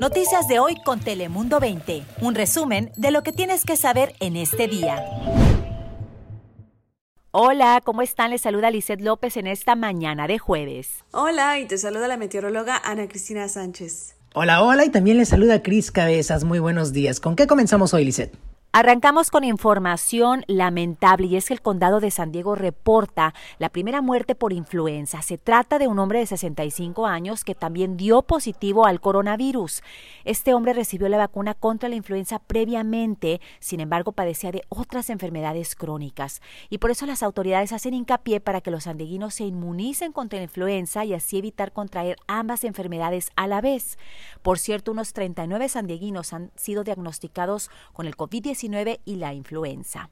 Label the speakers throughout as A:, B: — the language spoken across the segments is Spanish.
A: Noticias de hoy con Telemundo 20. Un resumen de lo que tienes que saber en este día. Hola, ¿cómo están? Les saluda Lizeth López en esta mañana de jueves.
B: Hola, y te saluda la meteoróloga Ana Cristina Sánchez.
C: Hola, hola, y también les saluda Cris Cabezas. Muy buenos días. ¿Con qué comenzamos hoy, Lizeth?
A: Arrancamos con información lamentable y es que el condado de San Diego reporta la primera muerte por influenza. Se trata de un hombre de 65 años que también dio positivo al coronavirus. Este hombre recibió la vacuna contra la influenza previamente, sin embargo padecía de otras enfermedades crónicas. Y por eso las autoridades hacen hincapié para que los sandeguinos se inmunicen contra la influenza y así evitar contraer ambas enfermedades a la vez. Por cierto, unos 39 sandieguinos han sido diagnosticados con el COVID-19 y la influenza.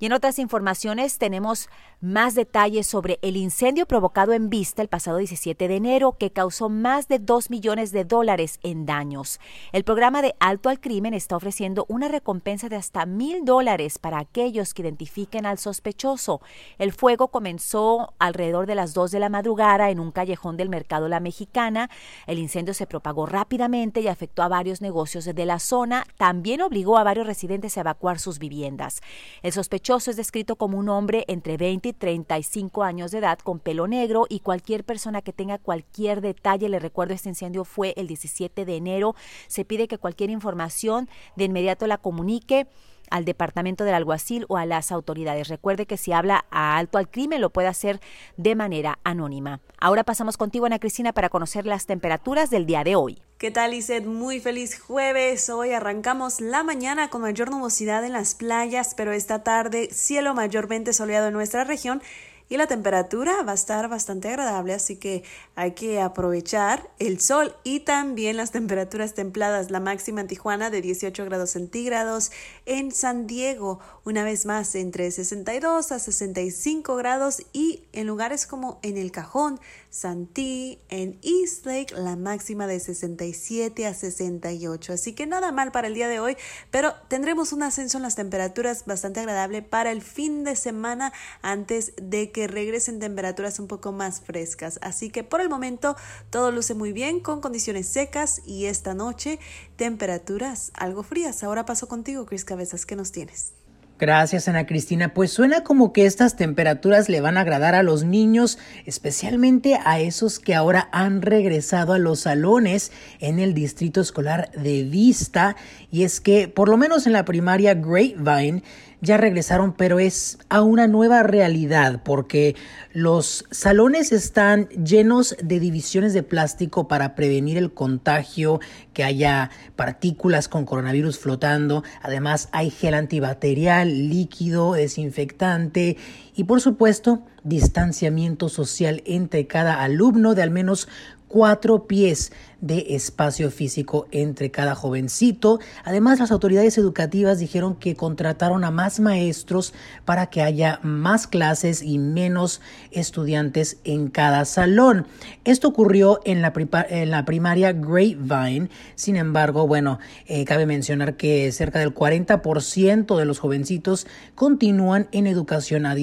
A: Y en otras informaciones tenemos más detalles sobre el incendio provocado en Vista el pasado 17 de enero que causó más de 2 millones de dólares en daños. El programa de Alto al Crimen está ofreciendo una recompensa de hasta mil dólares para aquellos que identifiquen al sospechoso. El fuego comenzó alrededor de las 2 de la madrugada en un callejón del mercado La Mexicana. El incendio se propagó rápidamente y afectó a varios negocios de la zona. También obligó a varios residentes a evacuar sus viviendas. El sospechoso es descrito como un hombre entre 20 35 años de edad con pelo negro y cualquier persona que tenga cualquier detalle, le recuerdo este incendio fue el 17 de enero, se pide que cualquier información de inmediato la comunique al departamento del alguacil o a las autoridades. Recuerde que si habla a alto al crimen lo puede hacer de manera anónima. Ahora pasamos contigo, Ana Cristina, para conocer las temperaturas del día de hoy.
B: ¿Qué tal, Iset? Muy feliz jueves. Hoy arrancamos la mañana con mayor nubosidad en las playas, pero esta tarde cielo mayormente soleado en nuestra región y la temperatura va a estar bastante agradable, así que hay que aprovechar el sol y también las temperaturas templadas. La máxima en Tijuana de 18 grados centígrados, en San Diego una vez más entre 62 a 65 grados y en lugares como en El Cajón, Santí, en East Lake la máxima de 67 a 68. Así que nada mal para el día de hoy, pero tendremos un ascenso en las temperaturas bastante agradable para el fin de semana antes de que que regresen temperaturas un poco más frescas. Así que por el momento todo luce muy bien con condiciones secas y esta noche temperaturas algo frías. Ahora paso contigo, Chris Cabezas, ¿qué nos tienes?
C: Gracias, Ana Cristina. Pues suena como que estas temperaturas le van a agradar a los niños, especialmente a esos que ahora han regresado a los salones en el distrito escolar de Vista. Y es que, por lo menos en la primaria Grapevine, ya regresaron, pero es a una nueva realidad porque los salones están llenos de divisiones de plástico para prevenir el contagio, que haya partículas con coronavirus flotando. Además hay gel antibacterial, líquido, desinfectante y por supuesto distanciamiento social entre cada alumno de al menos cuatro pies de espacio físico entre cada jovencito. Además, las autoridades educativas dijeron que contrataron a más maestros para que haya más clases y menos estudiantes en cada salón. Esto ocurrió en la, en la primaria Grapevine. Sin embargo, bueno, eh, cabe mencionar que cerca del 40% de los jovencitos continúan en educación a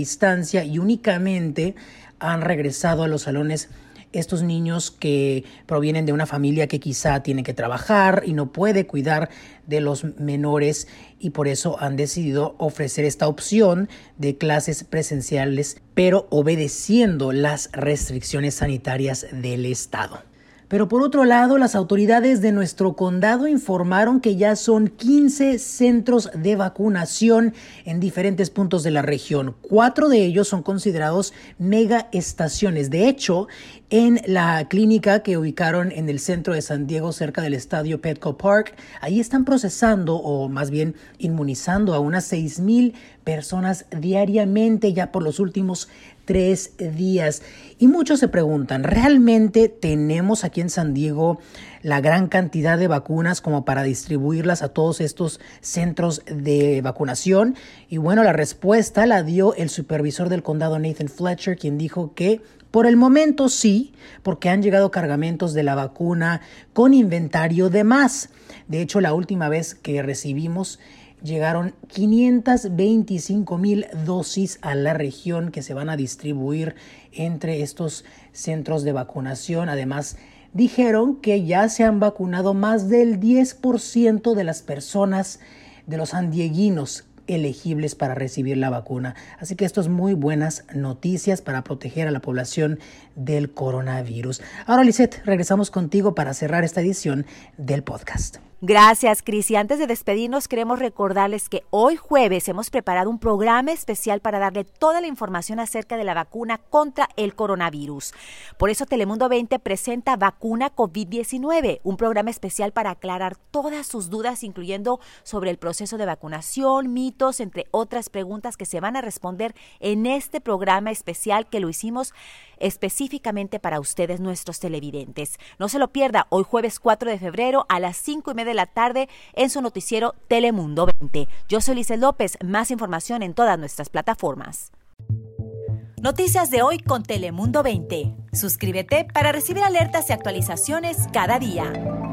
C: y únicamente han regresado a los salones estos niños que provienen de una familia que quizá tiene que trabajar y no puede cuidar de los menores y por eso han decidido ofrecer esta opción de clases presenciales pero obedeciendo las restricciones sanitarias del Estado. Pero por otro lado, las autoridades de nuestro condado informaron que ya son 15 centros de vacunación en diferentes puntos de la región. Cuatro de ellos son considerados mega estaciones. De hecho, en la clínica que ubicaron en el centro de San Diego, cerca del estadio Petco Park, ahí están procesando o más bien inmunizando a unas 6 mil personas diariamente ya por los últimos tres días. Y muchos se preguntan, ¿realmente tenemos aquí en San Diego la gran cantidad de vacunas como para distribuirlas a todos estos centros de vacunación? Y bueno, la respuesta la dio el supervisor del condado Nathan Fletcher, quien dijo que por el momento sí, porque han llegado cargamentos de la vacuna con inventario de más. De hecho, la última vez que recibimos llegaron 525 mil dosis a la región que se van a distribuir entre estos centros de vacunación, además dijeron que ya se han vacunado más del 10% de las personas de los andieguinos elegibles para recibir la vacuna. Así que esto es muy buenas noticias para proteger a la población del coronavirus. Ahora, Lisette, regresamos contigo para cerrar esta edición del podcast.
A: Gracias, Cris. Y antes de despedirnos, queremos recordarles que hoy jueves hemos preparado un programa especial para darle toda la información acerca de la vacuna contra el coronavirus. Por eso Telemundo 20 presenta Vacuna COVID-19, un programa especial para aclarar todas sus dudas, incluyendo sobre el proceso de vacunación, mitos, entre otras preguntas que se van a responder en este programa especial que lo hicimos específicamente para ustedes, nuestros televidentes. No se lo pierda hoy jueves 4 de febrero a las 5 y media de la tarde en su noticiero Telemundo 20. Yo soy Lice López, más información en todas nuestras plataformas. Noticias de hoy con Telemundo 20. Suscríbete para recibir alertas y actualizaciones cada día.